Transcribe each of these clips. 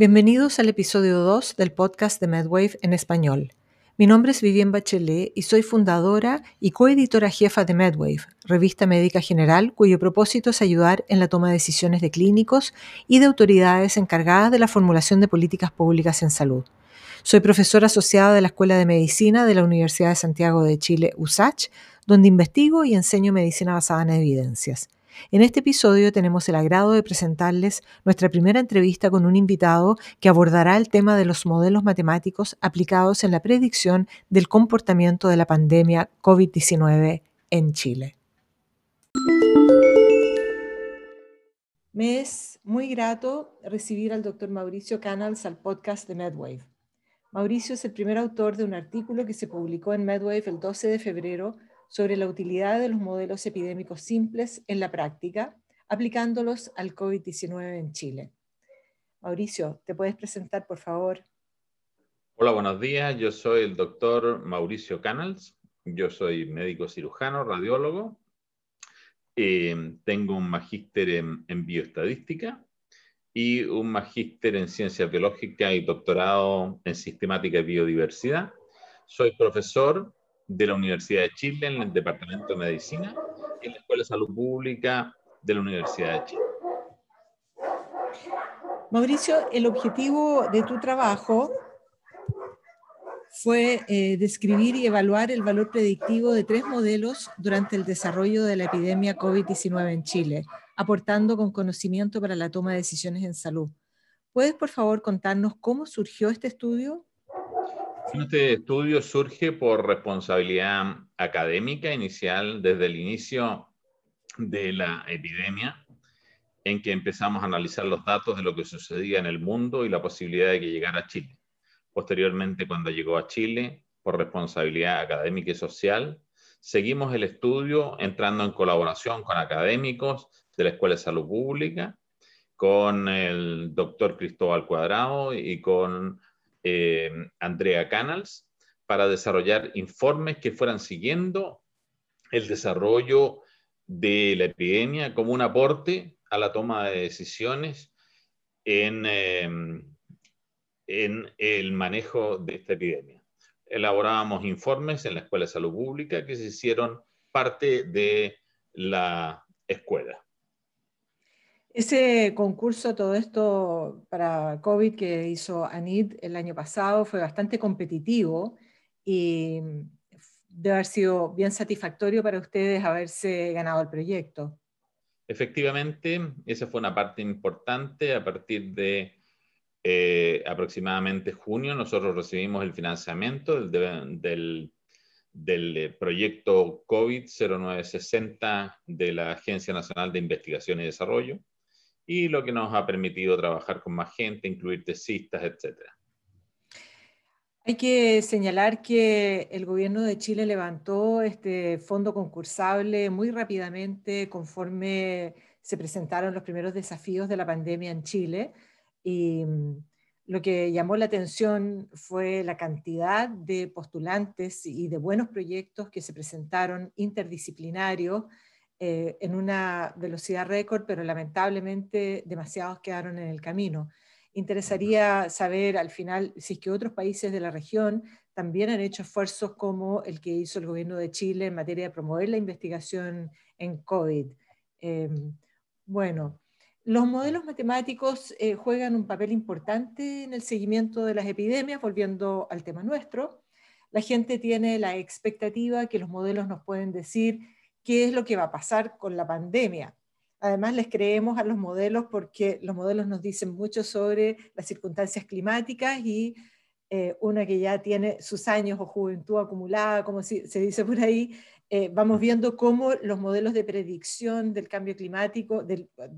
Bienvenidos al episodio 2 del podcast de MedWave en español. Mi nombre es Vivienne Bachelet y soy fundadora y coeditora jefa de MedWave, revista médica general cuyo propósito es ayudar en la toma de decisiones de clínicos y de autoridades encargadas de la formulación de políticas públicas en salud. Soy profesora asociada de la Escuela de Medicina de la Universidad de Santiago de Chile, USACH, donde investigo y enseño medicina basada en evidencias. En este episodio tenemos el agrado de presentarles nuestra primera entrevista con un invitado que abordará el tema de los modelos matemáticos aplicados en la predicción del comportamiento de la pandemia COVID-19 en Chile. Me es muy grato recibir al doctor Mauricio Canals al podcast de MedWave. Mauricio es el primer autor de un artículo que se publicó en MedWave el 12 de febrero sobre la utilidad de los modelos epidémicos simples en la práctica, aplicándolos al COVID-19 en Chile. Mauricio, ¿te puedes presentar, por favor? Hola, buenos días. Yo soy el doctor Mauricio Canals. Yo soy médico cirujano, radiólogo. Eh, tengo un magíster en, en bioestadística y un magíster en ciencias biológicas y doctorado en sistemática y biodiversidad. Soy profesor de la Universidad de Chile en el Departamento de Medicina y en la Escuela de Salud Pública de la Universidad de Chile. Mauricio, el objetivo de tu trabajo fue eh, describir y evaluar el valor predictivo de tres modelos durante el desarrollo de la epidemia COVID-19 en Chile, aportando con conocimiento para la toma de decisiones en salud. ¿Puedes, por favor, contarnos cómo surgió este estudio? Este estudio surge por responsabilidad académica inicial desde el inicio de la epidemia, en que empezamos a analizar los datos de lo que sucedía en el mundo y la posibilidad de que llegara a Chile. Posteriormente, cuando llegó a Chile, por responsabilidad académica y social, seguimos el estudio entrando en colaboración con académicos de la Escuela de Salud Pública, con el doctor Cristóbal Cuadrado y con eh, Andrea Canals para desarrollar informes que fueran siguiendo el desarrollo de la epidemia como un aporte a la toma de decisiones en, em, en el manejo de esta epidemia. Elaborábamos informes en la Escuela de Salud Pública que se hicieron parte de la escuela. Ese concurso, todo esto para COVID que hizo ANID el año pasado fue bastante competitivo y debe haber sido bien satisfactorio para ustedes haberse ganado el proyecto. Efectivamente, esa fue una parte importante. A partir de eh, aproximadamente junio, nosotros recibimos el financiamiento del, del, del proyecto COVID 0960 de la Agencia Nacional de Investigación y Desarrollo y lo que nos ha permitido trabajar con más gente, incluir tesistas, etc. Hay que señalar que el gobierno de Chile levantó este fondo concursable muy rápidamente conforme se presentaron los primeros desafíos de la pandemia en Chile y mm, lo que llamó la atención fue la cantidad de postulantes y de buenos proyectos que se presentaron interdisciplinarios eh, en una velocidad récord, pero lamentablemente demasiados quedaron en el camino. Interesaría saber al final si es que otros países de la región también han hecho esfuerzos como el que hizo el gobierno de Chile en materia de promover la investigación en COVID. Em, bueno, los modelos matemáticos eh, juegan un papel importante en el seguimiento de las epidemias, volviendo al tema nuestro. La gente tiene la expectativa que los modelos nos pueden decir qué es lo que va a pasar con la pandemia. Además, les creemos a los modelos porque los modelos nos dicen mucho sobre las circunstancias climáticas y eh, una que ya tiene sus años o juventud acumulada, como se dice por ahí, eh, vamos viendo cómo los modelos de predicción del cambio climático,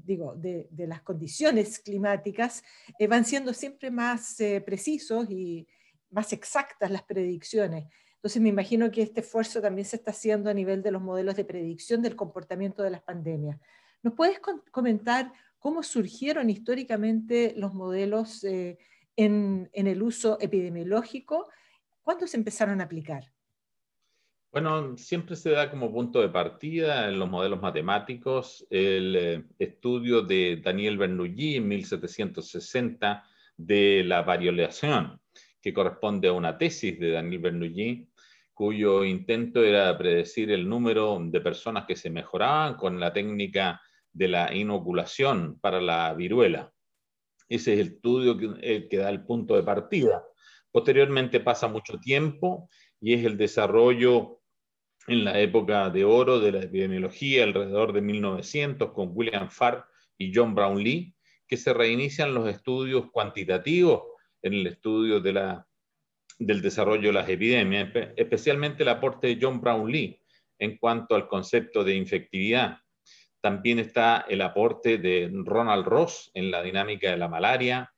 digo, de, las condiciones climáticas, eh, van siendo siempre más precisos y más exactas las predicciones. Entonces me imagino que este esfuerzo también se está haciendo a nivel de los modelos de predicción del comportamiento de las pandemias. ¿Nos puedes comentar cómo surgieron históricamente los modelos eh, en, el uso epidemiológico? ¿Cuándo se empezaron a aplicar? Bueno, siempre se da como punto de partida en los modelos matemáticos el eh, estudio de Daniel Bernoulli en 1760 de la variolación, que corresponde a una tesis de Daniel Bernoulli, cuyo intento era predecir el número de personas que se mejoraban con la técnica de la inoculación para la viruela. Ese es el estudio que, que da el punto de partida. Posteriormente pasa mucho tiempo y es el desarrollo en la época de oro de la epidemiología, alrededor de 1900, con William Farr y John Brownlee, que se reinician los estudios cuantitativos en el estudio de la, del desarrollo de las epidemias, especialmente el aporte de John Brownlee en cuanto al concepto de infectividad. También está el aporte de Ronald Ross en la dinámica de la malaria,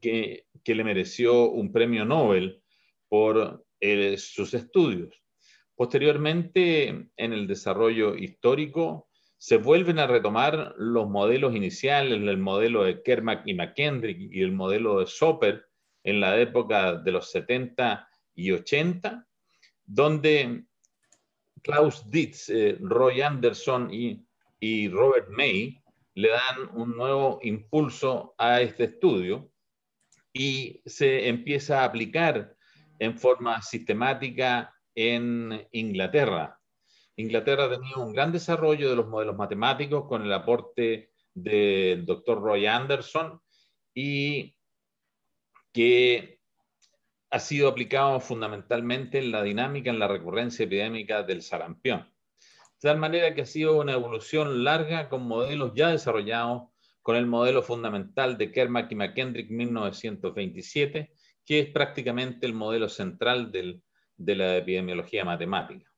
que, que le mereció un premio Nobel por eh, sus estudios. Posteriormente, en el desarrollo histórico, se vuelven a retomar los modelos iniciales, el modelo de Kermack y McKendrick y el modelo de Soper en la época de los 70 y 80, donde Klaus Dietz, eh, Roy Anderson y, y Robert May le dan un nuevo impulso a este estudio y se empieza a aplicar en forma sistemática en Inglaterra. Inglaterra ha tenido un gran desarrollo de los modelos matemáticos con el aporte del doctor Roy Anderson y que ha sido aplicado fundamentalmente en la dinámica, en la recurrencia epidémica del sarampión. De tal manera que ha sido una evolución larga con modelos ya desarrollados, con el modelo fundamental de Kermack y McKendrick 1927, que es prácticamente el modelo central del de la epidemiología matemática.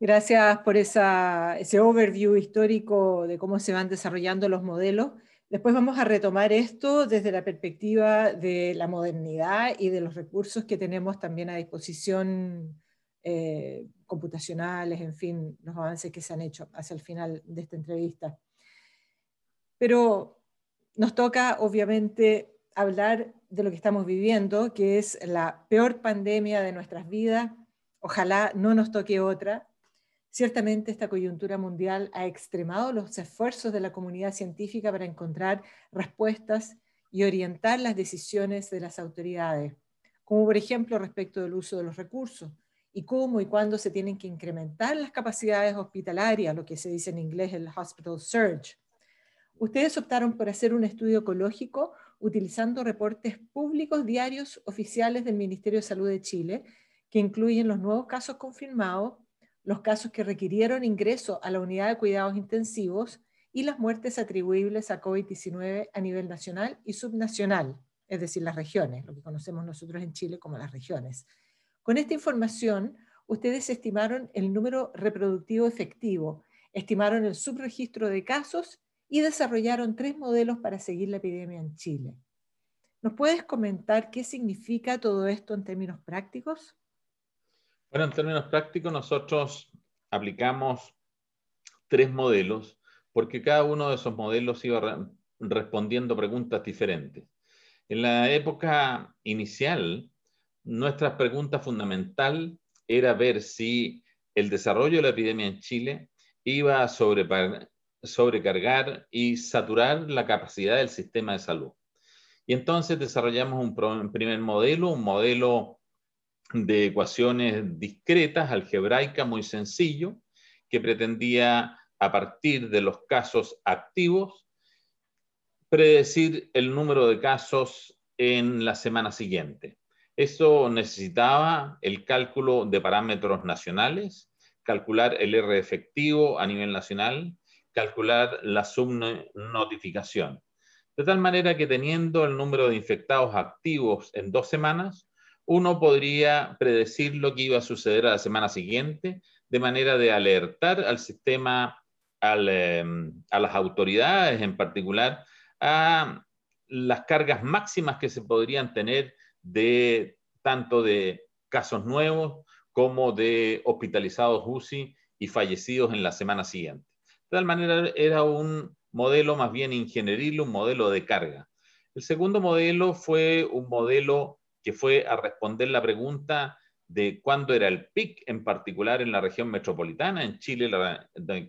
Gracias por ese overview histórico de cómo se van desarrollando los modelos. Después vamos a retomar esto desde la perspectiva de la modernidad y de los recursos que tenemos también a disposición eh, computacionales, en fin, los avances que se han hecho hacia el final de esta entrevista. Pero nos toca, obviamente, hablar de lo que estamos viviendo, que es la peor pandemia de nuestras vidas. Ojalá no nos toque otra. Ciertamente esta coyuntura mundial ha extremado los esfuerzos de la comunidad científica para encontrar respuestas y orientar las decisiones de las autoridades, como por ejemplo respecto del uso de los recursos y cómo y cuándo se tienen que incrementar las capacidades hospitalarias, lo que se dice en inglés el hospital surge. Ustedes optaron por hacer un estudio ecológico utilizando reportes públicos diarios oficiales del Ministerio de Salud de Chile, que incluyen los nuevos casos confirmados, los casos que requirieron ingreso a la unidad de cuidados intensivos y las muertes atribuibles a COVID-19 a nivel nacional y subnacional, es decir, las regiones, lo que conocemos nosotros en Chile como las regiones. Con esta información, ustedes estimaron el número reproductivo efectivo, estimaron el subregistro de casos y desarrollaron tres modelos para seguir la epidemia en Chile. ¿Nos puedes comentar qué significa todo esto en términos prácticos? Bueno, en términos prácticos nosotros aplicamos tres modelos porque cada uno de esos modelos iba respondiendo preguntas diferentes. En la época inicial, nuestra pregunta fundamental era ver si el desarrollo de la epidemia en Chile iba a sobrecargar y saturar la capacidad del sistema de salud. Y entonces desarrollamos un primer modelo, un modelo de ecuaciones discretas, algebraica, muy sencillo, que pretendía, a partir de los casos activos, predecir el número de casos en la semana siguiente. Eso necesitaba el cálculo de parámetros nacionales, calcular el R efectivo a nivel nacional calcular la subnotificación. De tal manera que teniendo el número de infectados activos en dos semanas, uno podría predecir lo que iba a suceder a la semana siguiente, de manera de alertar al sistema, em, a las autoridades en particular, a las cargas máximas que se podrían tener de tanto de casos nuevos como de hospitalizados UCI y fallecidos en la semana siguiente. De tal manera era un modelo más bien ingenieril, un modelo de carga. El segundo modelo fue un modelo que fue a responder la pregunta de cuándo era el PIC, en particular en la región metropolitana, en Chile,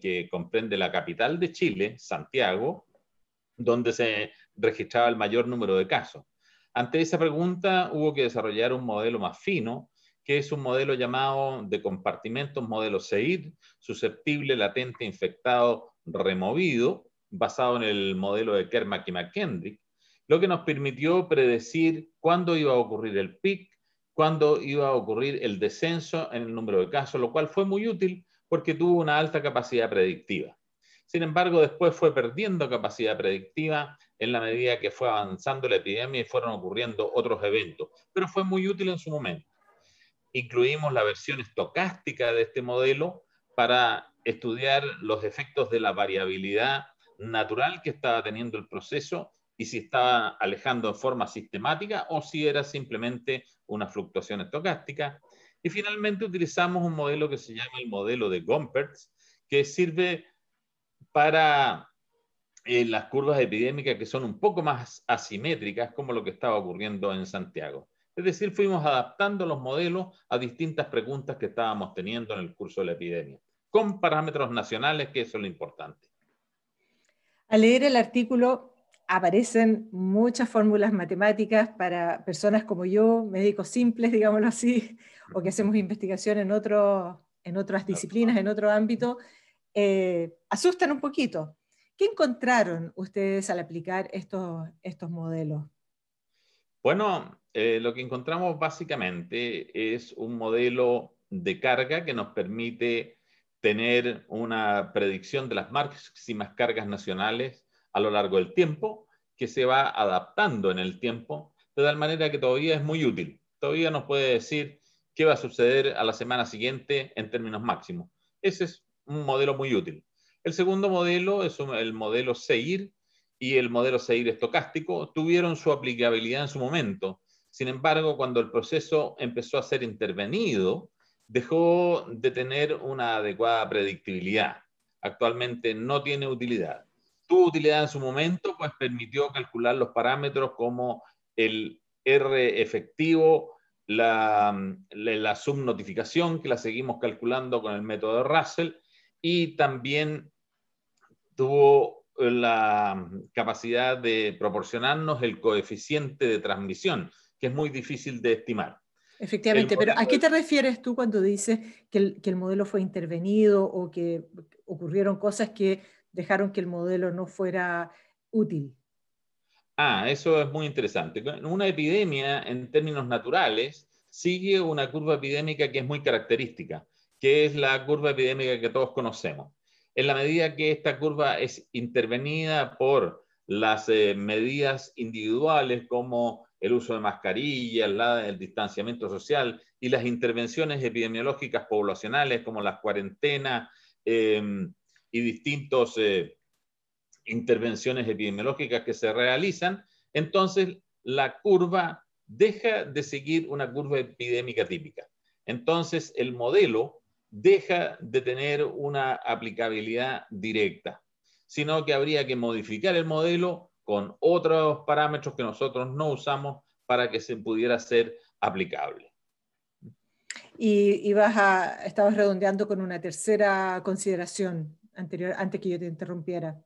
que comprende la capital de Chile, Santiago, donde se registraba el mayor número de casos. Ante esa pregunta hubo que desarrollar un modelo más fino, que es un modelo llamado de compartimentos, modelo SEID, susceptible, latente, infectado, removido, basado en el modelo de Kermack y McKendrick, lo que nos permitió predecir cuándo iba a ocurrir el pic, cuándo iba a ocurrir el descenso en el número de casos, lo cual fue muy útil porque tuvo una alta capacidad predictiva. Sin embargo, después fue perdiendo capacidad predictiva en la medida que fue avanzando la epidemia y fueron ocurriendo otros eventos, pero fue muy útil en su momento. Incluimos la versión estocástica de este modelo para estudiar los efectos de la variabilidad natural que estaba teniendo el proceso y si estaba alejando en forma sistemática o si era simplemente una fluctuación estocástica. Y finalmente utilizamos un modelo que se llama el modelo de Gompertz, que sirve para eh, las curvas epidémicas que son un poco más asimétricas, como lo que estaba ocurriendo en Santiago. Es decir, fuimos adaptando los modelos a distintas preguntas que estábamos teniendo en el curso de la epidemia, con parámetros nacionales, que eso es lo importante. Al leer el artículo aparecen muchas fórmulas matemáticas para personas como yo, médicos simples, digámoslo así, o que hacemos investigación en, en otras disciplinas, en otro ámbito, eh, asustan un poquito. ¿Qué encontraron ustedes al aplicar estos, estos modelos? Bueno, eh, lo que encontramos básicamente es un modelo de carga que nos permite tener una predicción de las máximas cargas nacionales a lo largo del tiempo, que se va adaptando en el tiempo, de tal manera que todavía es muy útil. Todavía nos puede decir qué va a suceder a la semana siguiente en términos máximos. Ese es un modelo muy útil. El segundo modelo es el modelo SEIR y el modelo SEIR estocástico tuvieron su aplicabilidad en su momento. Sin embargo, cuando el proceso empezó a ser intervenido, dejó de tener una adecuada predictibilidad. Actualmente no tiene utilidad. Tuvo utilidad en su momento, pues permitió calcular los parámetros como el R efectivo, la, la subnotificación, que la seguimos calculando con el método de Russell, y también tuvo la capacidad de proporcionarnos el coeficiente de transmisión, que es muy difícil de estimar. Efectivamente, pero ¿a qué te refieres tú cuando dices que el, que el, modelo fue intervenido o que ocurrieron cosas que dejaron que el modelo no fuera útil? Ah, eso es muy interesante. Una epidemia, en términos naturales, sigue una curva epidémica que es muy característica que es la curva epidémica que todos conocemos. En la medida que esta curva es intervenida por las eh, medidas individuales como el uso de mascarillas, el distanciamiento social y las intervenciones epidemiológicas poblacionales como las cuarentenas em, y distintas eh, intervenciones epidemiológicas que se realizan, entonces la curva deja de seguir una curva epidémica típica. Entonces el modelo deja de tener una aplicabilidad directa, sino que habría que modificar el modelo con otros parámetros que nosotros no usamos para que se pudiera ser aplicable. Y, estabas redondeando con una tercera consideración anterior, antes que yo te interrumpiera.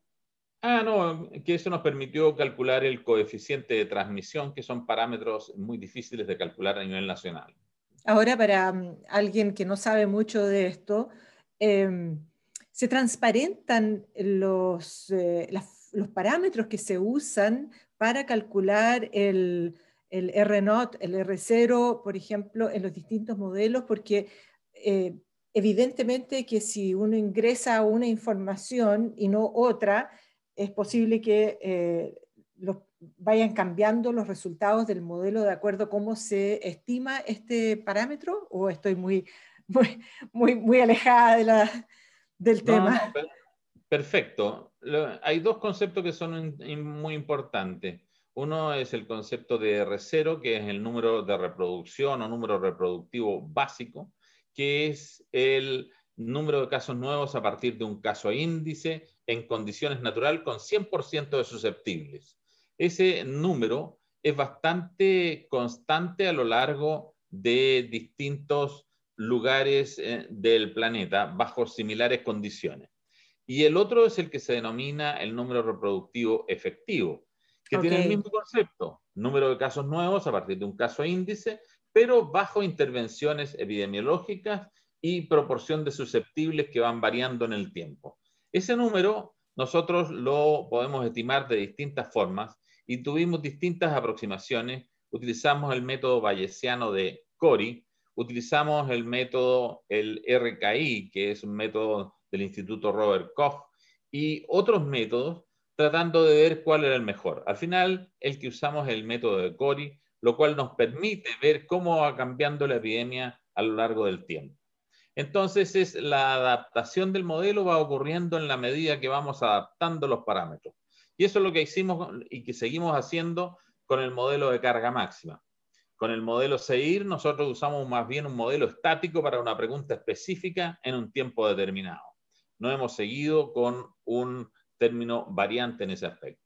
Ah, no, que eso nos permitió calcular el coeficiente de transmisión, que son parámetros muy difíciles de calcular a nivel nacional. Ahora, para mm, alguien que no sabe mucho de esto, em, se transparentan los, eh, los parámetros que se usan para calcular el, el R0, el R0, por ejemplo, en los distintos modelos, porque eh, evidentemente que si uno ingresa una información y no otra, es posible que eh, los vayan cambiando los resultados del modelo de acuerdo a cómo se estima este parámetro o estoy muy, muy, muy, alejada de la, del tema? perfecto. hay dos conceptos que son muy importantes. Uno es el concepto de R0, que es el número de reproducción o número reproductivo básico, que es el número de casos nuevos a partir de un caso índice en condiciones naturales con 100% de susceptibles ese número es bastante constante a lo largo de distintos lugares eh, del planeta bajo similares condiciones. Y el otro es el que se denomina el número reproductivo efectivo, que tiene el mismo concepto, número de casos nuevos a partir de un caso índice, pero bajo intervenciones epidemiológicas y proporción de susceptibles que van variando en el tiempo. Ese número nosotros lo podemos estimar de distintas formas y tuvimos distintas aproximaciones. Utilizamos el método bayesiano de Cori, utilizamos el método, el RKI, que es un método del Instituto Robert Koch, y otros métodos tratando de ver cuál era el mejor. Al final, el que usamos el método de Cori, lo cual nos permite ver cómo va cambiando la epidemia a lo largo del tiempo. Entonces, es, la adaptación del modelo va ocurriendo en la medida que vamos adaptando los parámetros. Y eso es lo que hicimos y que seguimos haciendo con el modelo de carga máxima. Con el modelo SEIR, nosotros usamos más bien un modelo estático para una pregunta específica en un tiempo determinado. No hemos seguido con un término variante en ese aspecto.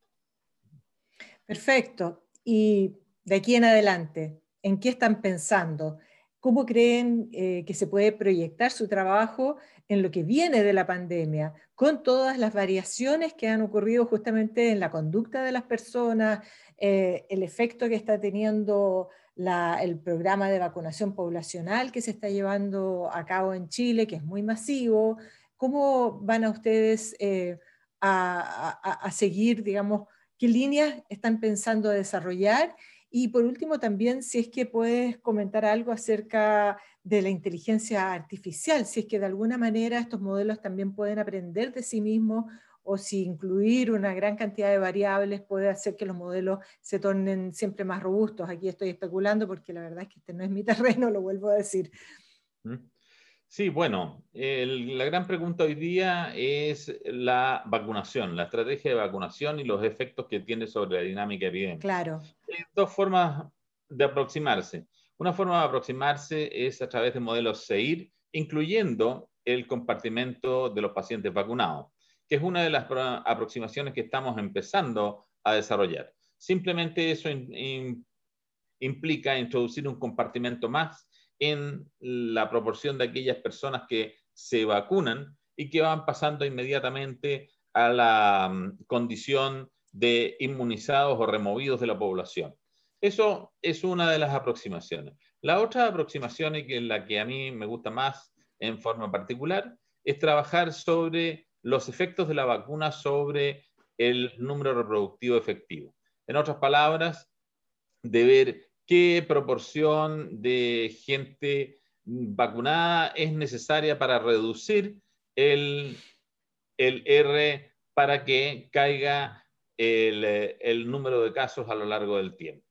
Perfecto. Y de aquí en adelante, ¿en qué están pensando? ¿Cómo creen eh, que se puede proyectar su trabajo en lo que viene de la pandemia, con todas las variaciones que han ocurrido justamente en la conducta de las personas, eh, el efecto que está teniendo el programa de vacunación poblacional que se está llevando a cabo en Chile, que es muy masivo? ¿Cómo van a ustedes... Eh, a, seguir, digamos, qué líneas están pensando desarrollar. Y por último, también si es que puedes comentar algo acerca de la inteligencia artificial, si es que de alguna manera estos modelos también pueden aprender de sí mismos o si incluir una gran cantidad de variables puede hacer que los modelos se tornen siempre más robustos. Aquí estoy especulando porque la verdad es que este no es mi terreno, lo vuelvo a decir. ¿Mm? Sí, bueno, la gran pregunta hoy día es la vacunación, la estrategia de vacunación y los efectos que tiene sobre la dinámica epidémica. Claro. Hay dos formas de aproximarse. Una forma de aproximarse es a través de modelos SEIR, incluyendo el compartimento de los pacientes vacunados, que es una de las aproximaciones que estamos empezando a desarrollar. Simplemente eso implica introducir un compartimento más en la proporción de aquellas personas que se vacunan y que van pasando inmediatamente a la mm, condición de inmunizados o removidos de la población. Eso es una de las aproximaciones. La otra aproximación, y que es la que a mí me gusta más en forma particular, es trabajar sobre los efectos de la vacuna sobre el número reproductivo efectivo. En otras palabras, de ver qué proporción de gente vacunada es necesaria para reducir el, R para que caiga el, número de casos a lo largo del tiempo.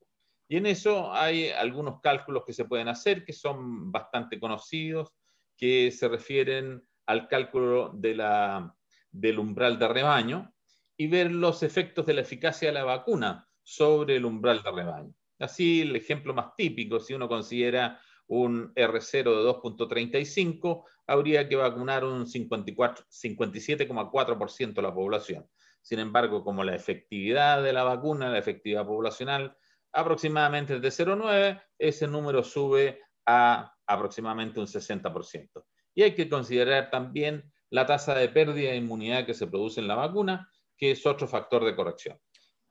Y en eso hay algunos cálculos que se pueden hacer que son bastante conocidos, que se refieren al cálculo del umbral de rebaño y ver los efectos de la eficacia de la vacuna sobre el umbral de rebaño. Así, el ejemplo más típico, si uno considera un R0 de 2.35, habría que vacunar un 57,4% de la población. Sin embargo, como la efectividad de la vacuna, la efectividad poblacional, aproximadamente es de 0,9, ese número sube a aproximadamente un 60%. Y hay que considerar también la tasa de pérdida de inmunidad que se produce en la vacuna, que es otro factor de corrección.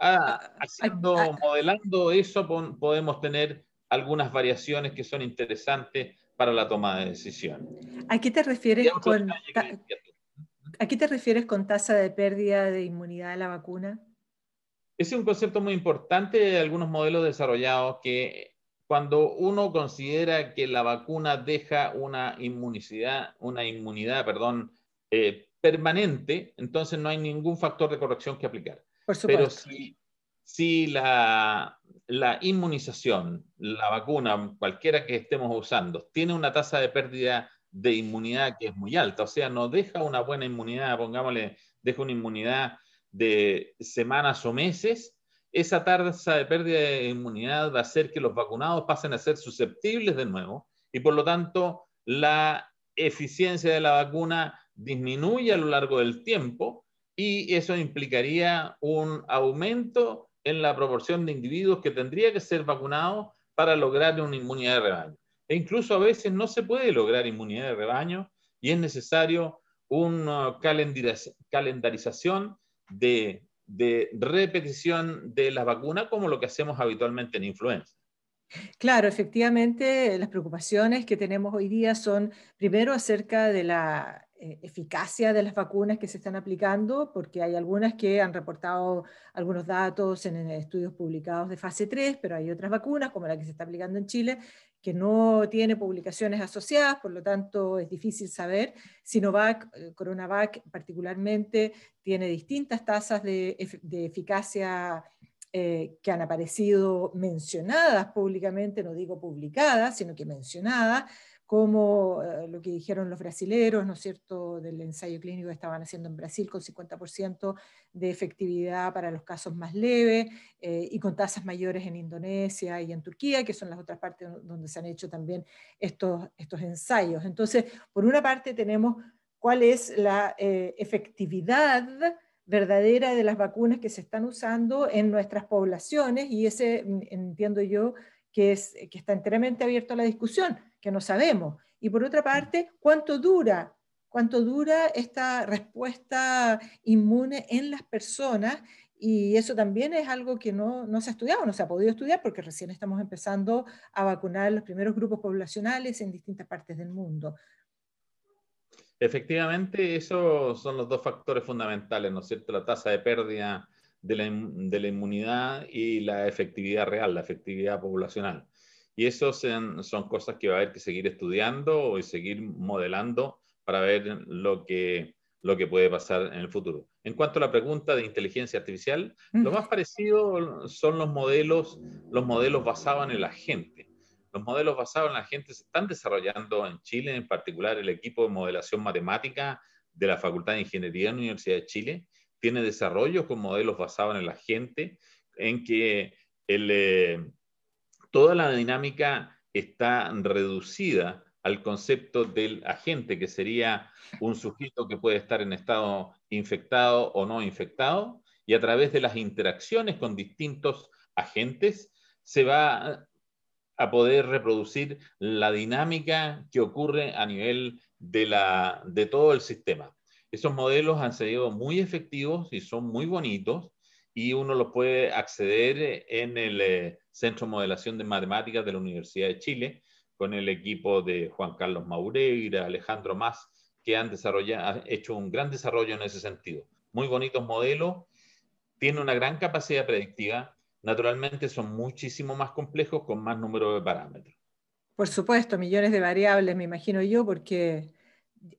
Ah, ah, haciendo, ah, modelando eso, podemos tener algunas variaciones que son interesantes para la toma de decisión. ¿A qué te refieres con, ¿a qué te refieres con tasa de pérdida de inmunidad de la vacuna? Ese es un concepto muy importante de algunos modelos desarrollados que cuando uno considera que la vacuna deja una inmunidad, una inmunidad, perdón, eh, permanente, entonces no hay ningún factor de corrección que aplicar. Pero si, la, inmunización, la vacuna, cualquiera que estemos usando, tiene una tasa de pérdida de inmunidad que es muy alta, o sea, no deja una buena inmunidad, pongámosle, deja una inmunidad de semanas o meses, esa tasa de pérdida de inmunidad va a hacer que los vacunados pasen a ser susceptibles de nuevo y por lo tanto la eficiencia de la vacuna disminuye a lo largo del tiempo y eso implicaría un aumento en la proporción de individuos que tendría que ser vacunados para lograr una inmunidad de rebaño. E incluso a veces no se puede lograr inmunidad de rebaño y es necesario una calendarización de de repetición de las vacunas como lo que hacemos habitualmente en influenza. Claro, efectivamente, las preocupaciones que tenemos hoy día son primero acerca de la eficacia de las vacunas que se están aplicando, porque hay algunas que han reportado algunos datos en, estudios publicados de fase 3, pero hay otras vacunas, como la que se está aplicando en Chile, que no tiene publicaciones asociadas, por lo tanto es difícil saber. Sinovac, eh, Coronavac particularmente, tiene distintas tasas de, de eficacia eh, que han aparecido mencionadas públicamente, no digo publicadas, sino que mencionadas, como eh, lo que dijeron los brasileros, ¿no es cierto?, del ensayo clínico que estaban haciendo en Brasil con 50% de efectividad para los casos más leves eh, y con tasas mayores en Indonesia y en Turquía, que son las otras partes donde se han hecho también estos, estos ensayos. Entonces, por una parte tenemos cuál es la efectividad verdadera de las vacunas que se están usando en nuestras poblaciones y ese mm, entiendo yo que, es, que está enteramente abierto a la discusión, que no sabemos. Y por otra parte, ¿cuánto dura? ¿Cuánto dura esta respuesta inmune en las personas? Y eso también es algo que no, no, se ha estudiado, no se ha podido estudiar porque recién estamos empezando a vacunar los primeros grupos poblacionales en distintas partes del mundo. Efectivamente, esos son los dos factores fundamentales, ¿no es cierto? La tasa de pérdida de la, inmunidad y la efectividad real, la efectividad poblacional. Y eso son, son cosas que va a haber que seguir estudiando y seguir modelando para ver lo que, lo que puede pasar en el futuro. En cuanto a la pregunta de inteligencia artificial, lo más parecido son los modelos, los modelos basados en la gente. Los modelos basados en la gente se están desarrollando en Chile, en particular el equipo de modelación matemática de la Facultad de Ingeniería de la Universidad de Chile tiene desarrollos con modelos basados en la gente, en que eh, toda la dinámica está reducida al concepto del agente, que sería un sujeto que puede estar en estado infectado o no infectado, y a través de las interacciones con distintos agentes se va a poder reproducir la dinámica que ocurre a nivel de, la, de todo el sistema. Esos modelos han sido muy efectivos y son muy bonitos y uno los puede acceder en el eh, Centro de Modelación de Matemáticas de la Universidad de Chile con el equipo de Juan Carlos Maureira, Alejandro Más, que han, desarrollado, han hecho un gran desarrollo en ese sentido. Muy bonitos modelos, tiene una gran capacidad predictiva naturalmente son muchísimo más complejos con más número de parámetros. Por supuesto, millones de variables, me imagino yo, porque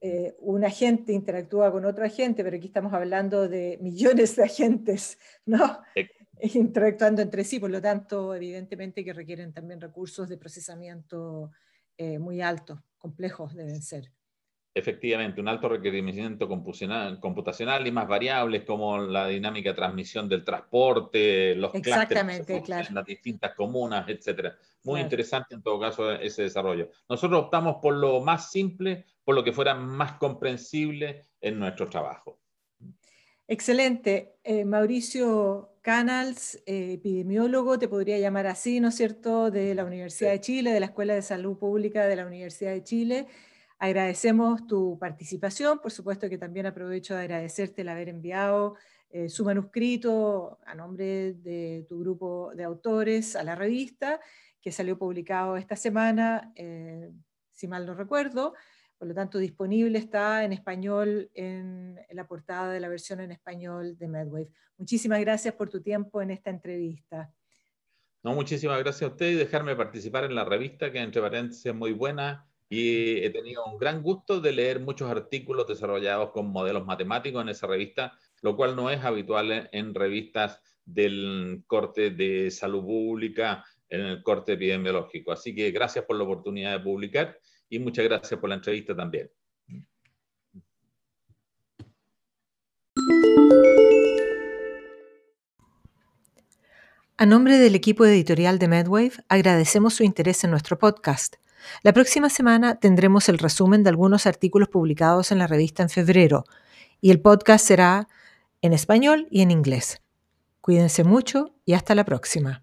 eh, un agente interactúa con otro agente, pero aquí estamos hablando de millones de agentes, ¿no? Interactuando entre sí, por lo tanto, evidentemente que requieren también recursos de procesamiento eh, muy altos, complejos deben ser efectivamente un alto requerimiento computacional y más variables como la dinámica de transmisión del transporte, los Exactamente, claro. las distintas comunas, etcétera. Muy interesante en todo caso ese desarrollo. Nosotros optamos por lo más simple, por lo que fuera más comprensible en nuestro trabajo. Excelente. Eh, Mauricio Canals, eh, epidemiólogo, te podría llamar así, ¿no es cierto?, de la Universidad de Chile, de la Escuela de Salud Pública de la Universidad de Chile. Agradecemos tu participación, por supuesto que también aprovecho de agradecerte el haber enviado eh, su manuscrito a nombre de tu grupo de autores a la revista, que salió publicado esta semana, si mal no recuerdo. Por lo tanto, disponible está en español en, la portada de la versión en español de MedWave. Muchísimas gracias por tu tiempo en esta entrevista. No, muchísimas gracias a usted y dejarme participar en la revista, que entre paréntesis es muy buena y he tenido un gran gusto de leer muchos artículos desarrollados con modelos matemáticos en esa revista, lo cual no es habitual en revistas del corte de salud pública, en el corte epidemiológico. Así que gracias por la oportunidad de publicar y muchas gracias por la entrevista también. A nombre del equipo editorial de MedWave, agradecemos su interés en nuestro podcast. La próxima semana tendremos el resumen de algunos artículos publicados en la revista en febrero y el podcast será en español y en inglés. Cuídense mucho y hasta la próxima.